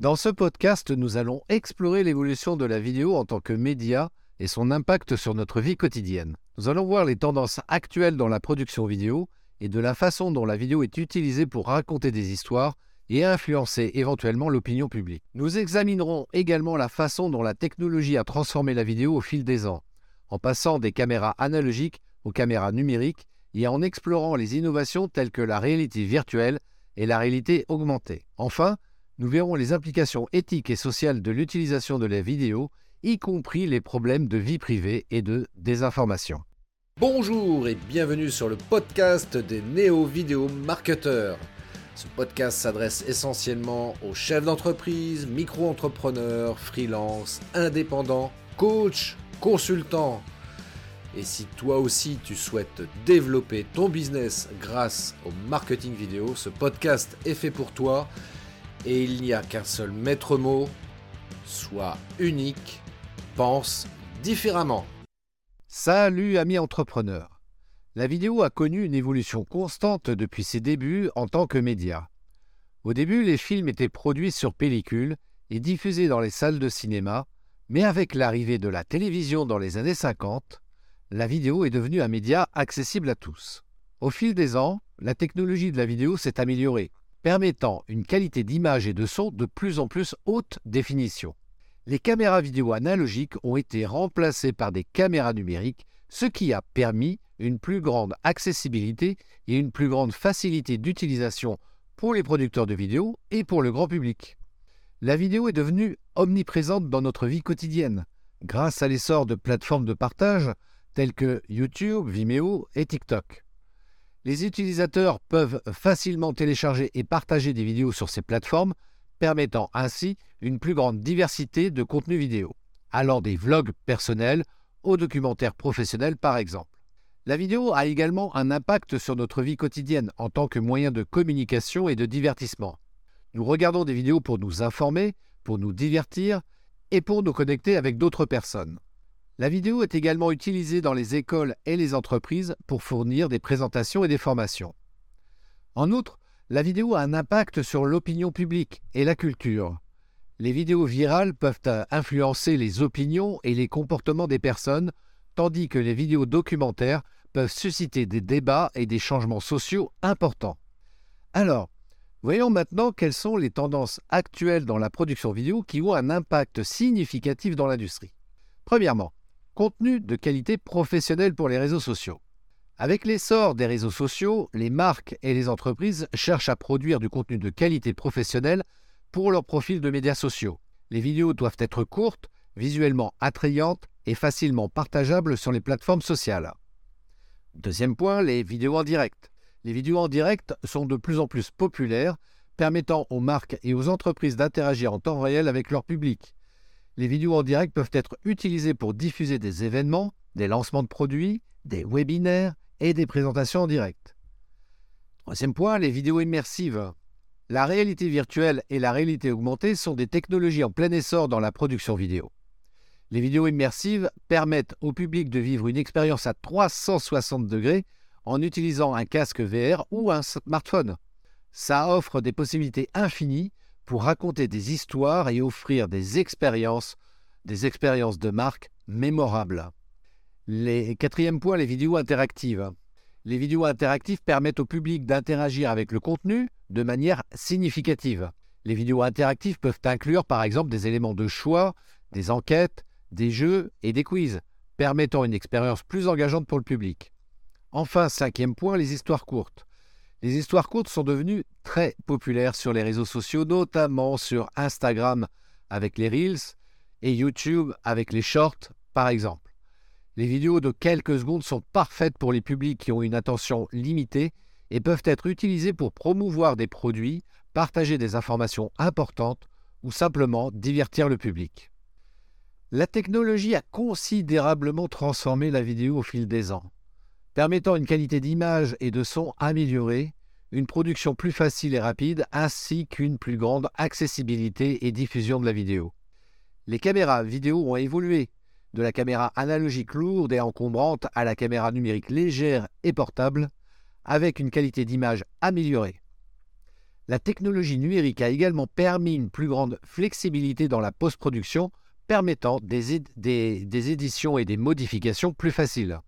Dans ce podcast, nous allons explorer l'évolution de la vidéo en tant que média et son impact sur notre vie quotidienne. Nous allons voir les tendances actuelles dans la production vidéo et de la façon dont la vidéo est utilisée pour raconter des histoires et influencer éventuellement l'opinion publique. Nous examinerons également la façon dont la technologie a transformé la vidéo au fil des ans, en passant des caméras analogiques aux caméras numériques et en explorant les innovations telles que la réalité virtuelle et la réalité augmentée. Enfin, nous verrons les implications éthiques et sociales de l'utilisation de la vidéo, y compris les problèmes de vie privée et de désinformation. Bonjour et bienvenue sur le podcast des néo-vidéo marketeurs. Ce podcast s'adresse essentiellement aux chefs d'entreprise, micro-entrepreneurs, freelance, indépendants, coachs, consultants. Et si toi aussi tu souhaites développer ton business grâce au marketing vidéo, ce podcast est fait pour toi et il n'y a qu'un seul maître mot, sois unique, pense différemment. Salut amis entrepreneurs. La vidéo a connu une évolution constante depuis ses débuts en tant que média. Au début, les films étaient produits sur pellicule et diffusés dans les salles de cinéma, mais avec l'arrivée de la télévision dans les années 50, la vidéo est devenue un média accessible à tous. Au fil des ans, la technologie de la vidéo s'est améliorée, permettant une qualité d'image et de son de plus en plus haute définition. Les caméras vidéo analogiques ont été remplacées par des caméras numériques, ce qui a permis une plus grande accessibilité et une plus grande facilité d'utilisation pour les producteurs de vidéos et pour le grand public. La vidéo est devenue omniprésente dans notre vie quotidienne, grâce à l'essor de plateformes de partage tels que YouTube, Vimeo et TikTok. Les utilisateurs peuvent facilement télécharger et partager des vidéos sur ces plateformes, permettant ainsi une plus grande diversité de contenus vidéo, allant des vlogs personnels aux documentaires professionnels par exemple. La vidéo a également un impact sur notre vie quotidienne en tant que moyen de communication et de divertissement. Nous regardons des vidéos pour nous informer, pour nous divertir et pour nous connecter avec d'autres personnes. La vidéo est également utilisée dans les écoles et les entreprises pour fournir des présentations et des formations. En outre, la vidéo a un impact sur l'opinion publique et la culture. Les vidéos virales peuvent influencer les opinions et les comportements des personnes, tandis que les vidéos documentaires peuvent susciter des débats et des changements sociaux importants. Alors, voyons maintenant quelles sont les tendances actuelles dans la production vidéo qui ont un impact significatif dans l'industrie. Premièrement, Contenu de qualité professionnelle pour les réseaux sociaux. Avec l'essor des réseaux sociaux, les marques et les entreprises cherchent à produire du contenu de qualité professionnelle pour leurs profils de médias sociaux. Les vidéos doivent être courtes, visuellement attrayantes et facilement partageables sur les plateformes sociales. Deuxième point, les vidéos en direct. Les vidéos en direct sont de plus en plus populaires, permettant aux marques et aux entreprises d'interagir en temps réel avec leur public les vidéos en direct peuvent être utilisées pour diffuser des événements, des lancements de produits, des webinaires et des présentations en direct. Troisième point, les vidéos immersives. La réalité virtuelle et la réalité augmentée sont des technologies en plein essor dans la production vidéo. Les vidéos immersives permettent au public de vivre une expérience à 360 degrés en utilisant un casque VR ou un smartphone. Ça offre des possibilités infinies pour raconter des histoires et offrir des expériences, des expériences de marque mémorables. Les quatrième point, les vidéos interactives. Les vidéos interactives permettent au public d'interagir avec le contenu de manière significative. Les vidéos interactives peuvent inclure par exemple des éléments de choix, des enquêtes, des jeux et des quiz, permettant une expérience plus engageante pour le public. Enfin, cinquième point, les histoires courtes. Les histoires courtes sont devenues très populaires sur les réseaux sociaux, notamment sur Instagram avec les Reels et YouTube avec les Shorts, par exemple. Les vidéos de quelques secondes sont parfaites pour les publics qui ont une attention limitée et peuvent être utilisées pour promouvoir des produits, partager des informations importantes ou simplement divertir le public. La technologie a considérablement transformé la vidéo au fil des ans permettant une qualité d'image et de son améliorée, une production plus facile et rapide, ainsi qu'une plus grande accessibilité et diffusion de la vidéo. Les caméras vidéo ont évolué, de la caméra analogique lourde et encombrante à la caméra numérique légère et portable, avec une qualité d'image améliorée. La technologie numérique a également permis une plus grande flexibilité dans la post-production, permettant des, éditions et des modifications plus faciles.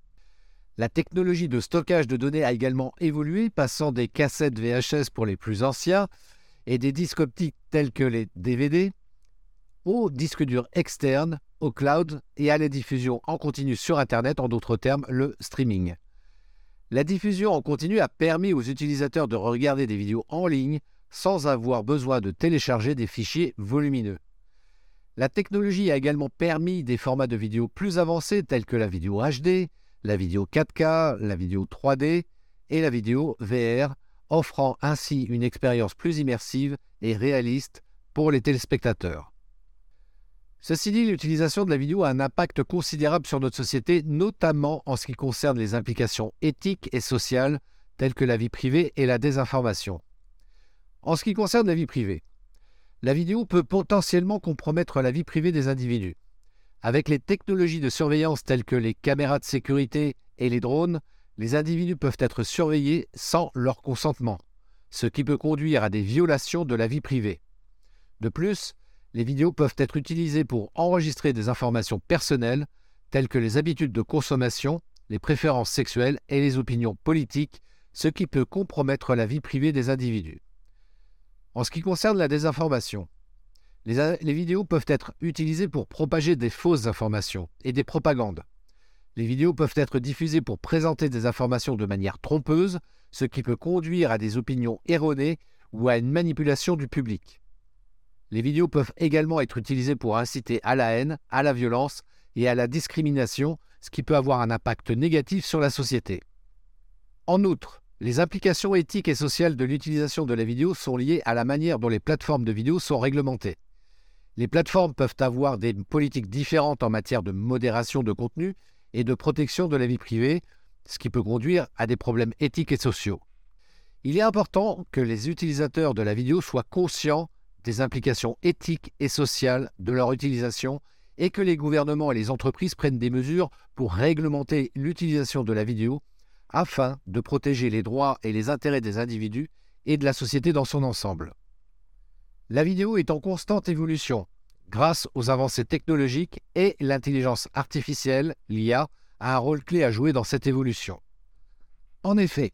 La technologie de stockage de données a également évolué, passant des cassettes VHS pour les plus anciens et des disques optiques tels que les DVD aux disques durs externes, au cloud et à la diffusion en continu sur Internet, en d'autres termes le streaming. La diffusion en continu a permis aux utilisateurs de regarder des vidéos en ligne sans avoir besoin de télécharger des fichiers volumineux. La technologie a également permis des formats de vidéos plus avancés tels que la vidéo HD, la vidéo 4K, la vidéo 3D et la vidéo VR, offrant ainsi une expérience plus immersive et réaliste pour les téléspectateurs. Ceci dit, l'utilisation de la vidéo a un impact considérable sur notre société, notamment en ce qui concerne les implications éthiques et sociales telles que la vie privée et la désinformation. En ce qui concerne la vie privée, la vidéo peut potentiellement compromettre la vie privée des individus. Avec les technologies de surveillance telles que les caméras de sécurité et les drones, les individus peuvent être surveillés sans leur consentement, ce qui peut conduire à des violations de la vie privée. De plus, les vidéos peuvent être utilisées pour enregistrer des informations personnelles telles que les habitudes de consommation, les préférences sexuelles et les opinions politiques, ce qui peut compromettre la vie privée des individus. En ce qui concerne la désinformation, les, vidéos peuvent être utilisées pour propager des fausses informations et des propagandes. Les vidéos peuvent être diffusées pour présenter des informations de manière trompeuse, ce qui peut conduire à des opinions erronées ou à une manipulation du public. Les vidéos peuvent également être utilisées pour inciter à la haine, à la violence et à la discrimination, ce qui peut avoir un impact négatif sur la société. En outre, les implications éthiques et sociales de l'utilisation de la vidéo sont liées à la manière dont les plateformes de vidéo sont réglementées. Les plateformes peuvent avoir des politiques différentes en matière de modération de contenu et de protection de la vie privée, ce qui peut conduire à des problèmes éthiques et sociaux. Il est important que les utilisateurs de la vidéo soient conscients des implications éthiques et sociales de leur utilisation et que les gouvernements et les entreprises prennent des mesures pour réglementer l'utilisation de la vidéo afin de protéger les droits et les intérêts des individus et de la société dans son ensemble. La vidéo est en constante évolution grâce aux avancées technologiques et l'intelligence artificielle, l'IA, a un rôle clé à jouer dans cette évolution. En effet,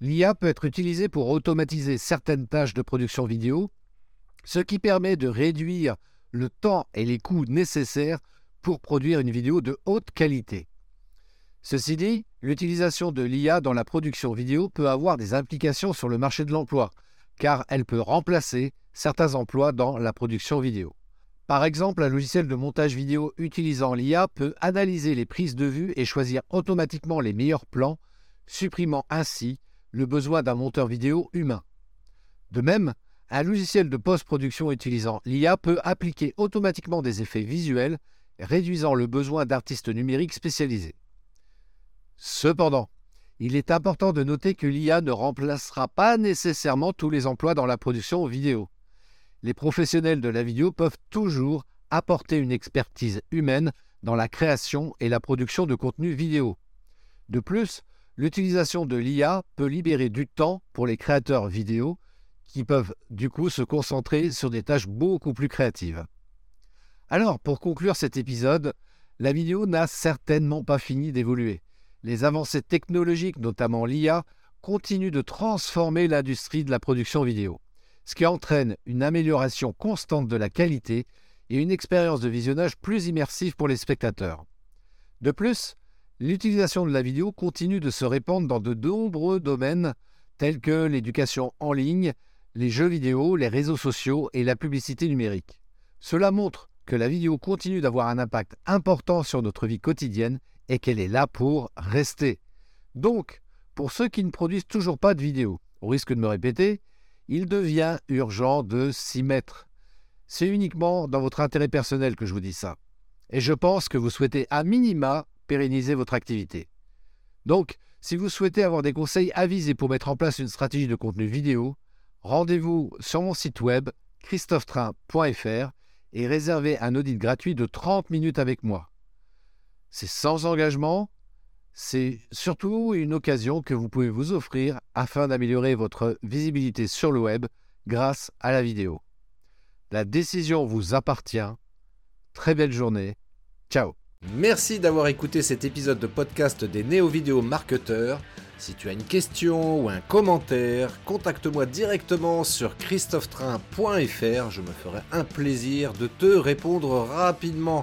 l'IA peut être utilisée pour automatiser certaines tâches de production vidéo ce qui permet de réduire le temps et les coûts nécessaires pour produire une vidéo de haute qualité. Ceci dit, l'utilisation de l'IA dans la production vidéo peut avoir des implications sur le marché de l'emploi, car elle peut remplacer certains emplois dans la production vidéo. Par exemple, un logiciel de montage vidéo utilisant l'IA peut analyser les prises de vue et choisir automatiquement les meilleurs plans, supprimant ainsi le besoin d'un monteur vidéo humain. De même, un logiciel de post-production utilisant l'IA peut appliquer automatiquement des effets visuels, réduisant le besoin d'artistes numériques spécialisés. Cependant, il est important de noter que l'IA ne remplacera pas nécessairement tous les emplois dans la production vidéo. Les professionnels de la vidéo peuvent toujours apporter une expertise humaine dans la création et la production de contenu vidéo. De plus, l'utilisation de l'IA peut libérer du temps pour les créateurs vidéo qui peuvent du coup se concentrer sur des tâches beaucoup plus créatives. Alors, pour conclure cet épisode, la vidéo n'a certainement pas fini d'évoluer. Les avancées technologiques, notamment l'IA, continuent de transformer l'industrie de la production vidéo, ce qui entraîne une amélioration constante de la qualité et une expérience de visionnage plus immersive pour les spectateurs. De plus, l'utilisation de la vidéo continue de se répandre dans de nombreux domaines tels que l'éducation en ligne, les jeux vidéo, les réseaux sociaux et la publicité numérique. Cela montre que la vidéo continue d'avoir un impact important sur notre vie quotidienne et qu'elle est là pour rester. Donc, pour ceux qui ne produisent toujours pas de vidéos, au risque de me répéter, il devient urgent de s'y mettre. C'est uniquement dans votre intérêt personnel que je vous dis ça. Et je pense que vous souhaitez à minima pérenniser votre activité. Donc, si vous souhaitez avoir des conseils avisés pour mettre en place une stratégie de contenu vidéo, rendez-vous sur mon site web christophetrain.fr et réservez un audit gratuit de 30 minutes avec moi. C'est sans engagement, c'est surtout une occasion que vous pouvez vous offrir afin d'améliorer votre visibilité sur le web grâce à la vidéo. La décision vous appartient. Très belle journée. Ciao. Merci d'avoir écouté cet épisode de podcast des néo-vidéo marketeurs. Si tu as une question ou un commentaire, contacte-moi directement sur christophetrain.fr. Je me ferai un plaisir de te répondre rapidement.